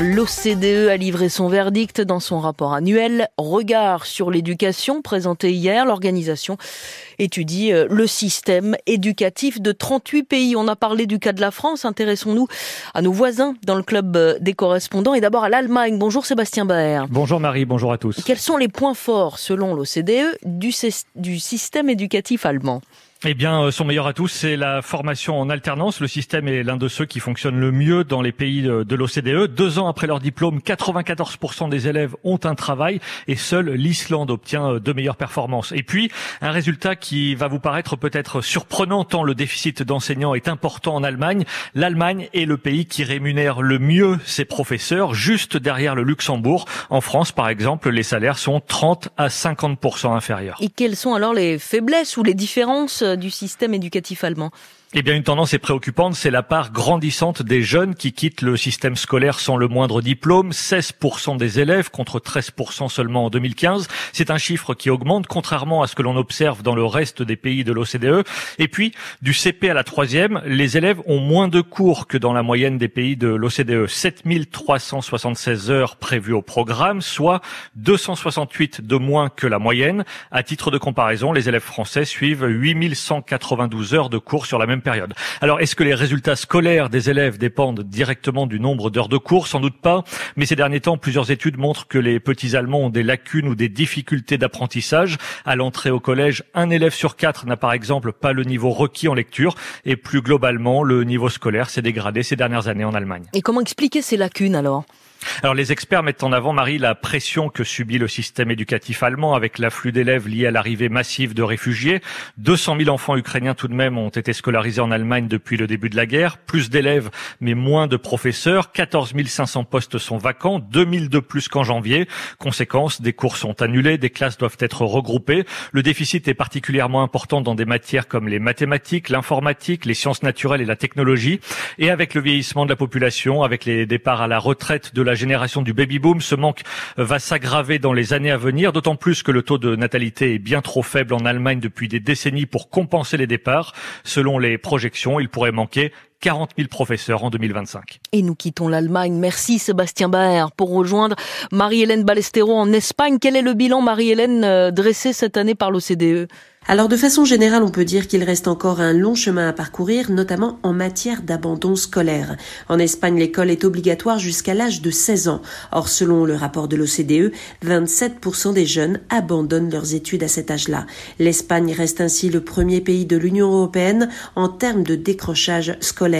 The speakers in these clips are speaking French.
L'OCDE a livré son verdict dans son rapport annuel Regard sur l'éducation présenté hier. L'organisation étudie euh, le système éducatif de 38 pays. On a parlé du cas de la France. Intéressons-nous à nos voisins dans le club euh, des correspondants et d'abord à l'Allemagne. Bonjour Sébastien Baer. Bonjour Marie, bonjour à tous. Quels sont les points forts selon l'OCDE du, du système éducatif allemand? Eh bien, euh, son meilleur atout, c'est la formation en alternance. Le système est l'un de ceux qui fonctionne le mieux dans les pays de l'OCDE. Deux ans après leur diplôme, 94% des élèves ont un travail et seule l'Islande obtient euh, de meilleures performances. Et puis, un résultat qui va vous paraître peut-être surprenant tant le déficit d'enseignants est important en Allemagne. L'Allemagne est le pays qui rémunère le mieux ses professeurs, juste derrière le Luxembourg. En France, par exemple, les salaires sont 30 à 50% inférieurs. Et quelles sont alors les faiblesses ou les différences du système éducatif allemand eh bien, une tendance est préoccupante, c'est la part grandissante des jeunes qui quittent le système scolaire sans le moindre diplôme. 16% des élèves contre 13% seulement en 2015. C'est un chiffre qui augmente, contrairement à ce que l'on observe dans le reste des pays de l'OCDE. Et puis, du CP à la troisième, les élèves ont moins de cours que dans la moyenne des pays de l'OCDE. 7376 heures prévues au programme, soit 268 de moins que la moyenne. À titre de comparaison, les élèves français suivent 8192 heures de cours sur la même période. Alors, est-ce que les résultats scolaires des élèves dépendent directement du nombre d'heures de cours? Sans doute pas. Mais ces derniers temps, plusieurs études montrent que les petits Allemands ont des lacunes ou des difficultés d'apprentissage. À l'entrée au collège, un élève sur quatre n'a par exemple pas le niveau requis en lecture. Et plus globalement, le niveau scolaire s'est dégradé ces dernières années en Allemagne. Et comment expliquer ces lacunes alors? Alors les experts mettent en avant, Marie, la pression que subit le système éducatif allemand avec l'afflux d'élèves lié à l'arrivée massive de réfugiés. 200 000 enfants ukrainiens tout de même ont été scolarisés en Allemagne depuis le début de la guerre. Plus d'élèves, mais moins de professeurs. 14 500 postes sont vacants, 2000 de plus qu'en janvier. Conséquence, des cours sont annulés, des classes doivent être regroupées. Le déficit est particulièrement important dans des matières comme les mathématiques, l'informatique, les sciences naturelles et la technologie. Et avec le vieillissement de la population, avec les départs à la retraite de la la génération du baby-boom. Ce manque va s'aggraver dans les années à venir, d'autant plus que le taux de natalité est bien trop faible en Allemagne depuis des décennies pour compenser les départs. Selon les projections, il pourrait manquer 40 000 professeurs en 2025. Et nous quittons l'Allemagne. Merci Sébastien Baer pour rejoindre Marie-Hélène Balestero en Espagne. Quel est le bilan, Marie-Hélène, euh, dressé cette année par l'OCDE? Alors de façon générale, on peut dire qu'il reste encore un long chemin à parcourir, notamment en matière d'abandon scolaire. En Espagne, l'école est obligatoire jusqu'à l'âge de 16 ans. Or, selon le rapport de l'OCDE, 27% des jeunes abandonnent leurs études à cet âge-là. L'Espagne reste ainsi le premier pays de l'Union européenne en termes de décrochage scolaire.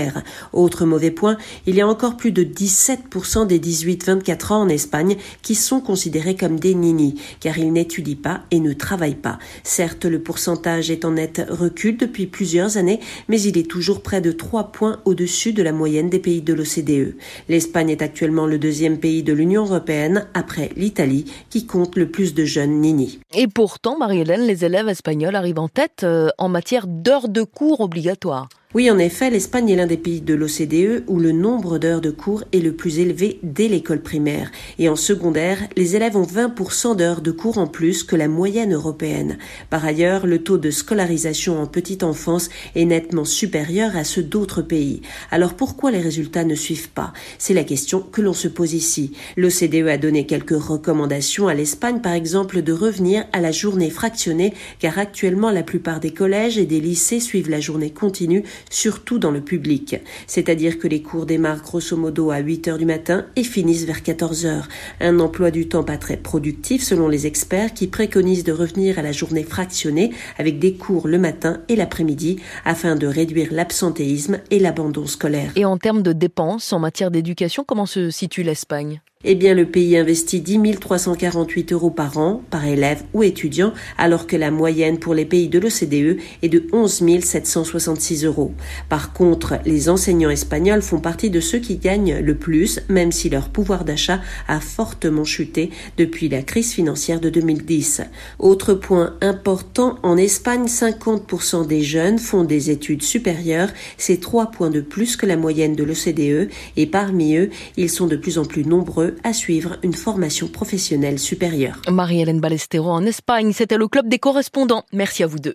Autre mauvais point, il y a encore plus de 17% des 18-24 ans en Espagne qui sont considérés comme des ninis, car ils n'étudient pas et ne travaillent pas. Certes, le pourcentage est en net recul depuis plusieurs années, mais il est toujours près de 3 points au-dessus de la moyenne des pays de l'OCDE. L'Espagne est actuellement le deuxième pays de l'Union européenne, après l'Italie, qui compte le plus de jeunes nini. Et pourtant, Marie-Hélène, les élèves espagnols arrivent en tête euh, en matière d'heures de cours obligatoires. Oui, en effet, l'Espagne est l'un des pays de l'OCDE où le nombre d'heures de cours est le plus élevé dès l'école primaire. Et en secondaire, les élèves ont 20% d'heures de cours en plus que la moyenne européenne. Par ailleurs, le taux de scolarisation en petite enfance est nettement supérieur à ceux d'autres pays. Alors pourquoi les résultats ne suivent pas? C'est la question que l'on se pose ici. L'OCDE a donné quelques recommandations à l'Espagne, par exemple, de revenir à la journée fractionnée, car actuellement la plupart des collèges et des lycées suivent la journée continue surtout dans le public. C'est-à-dire que les cours démarrent grosso modo à 8 heures du matin et finissent vers 14 heures. Un emploi du temps pas très productif selon les experts qui préconisent de revenir à la journée fractionnée avec des cours le matin et l'après-midi afin de réduire l'absentéisme et l'abandon scolaire. Et en termes de dépenses en matière d'éducation, comment se situe l'Espagne? Eh bien, le pays investit 10 348 euros par an, par élève ou étudiant, alors que la moyenne pour les pays de l'OCDE est de 11 766 euros. Par contre, les enseignants espagnols font partie de ceux qui gagnent le plus, même si leur pouvoir d'achat a fortement chuté depuis la crise financière de 2010. Autre point important, en Espagne, 50% des jeunes font des études supérieures, c'est 3 points de plus que la moyenne de l'OCDE, et parmi eux, ils sont de plus en plus nombreux à suivre une formation professionnelle supérieure. Marie-Hélène Balestero en Espagne, c'était le club des correspondants. Merci à vous deux.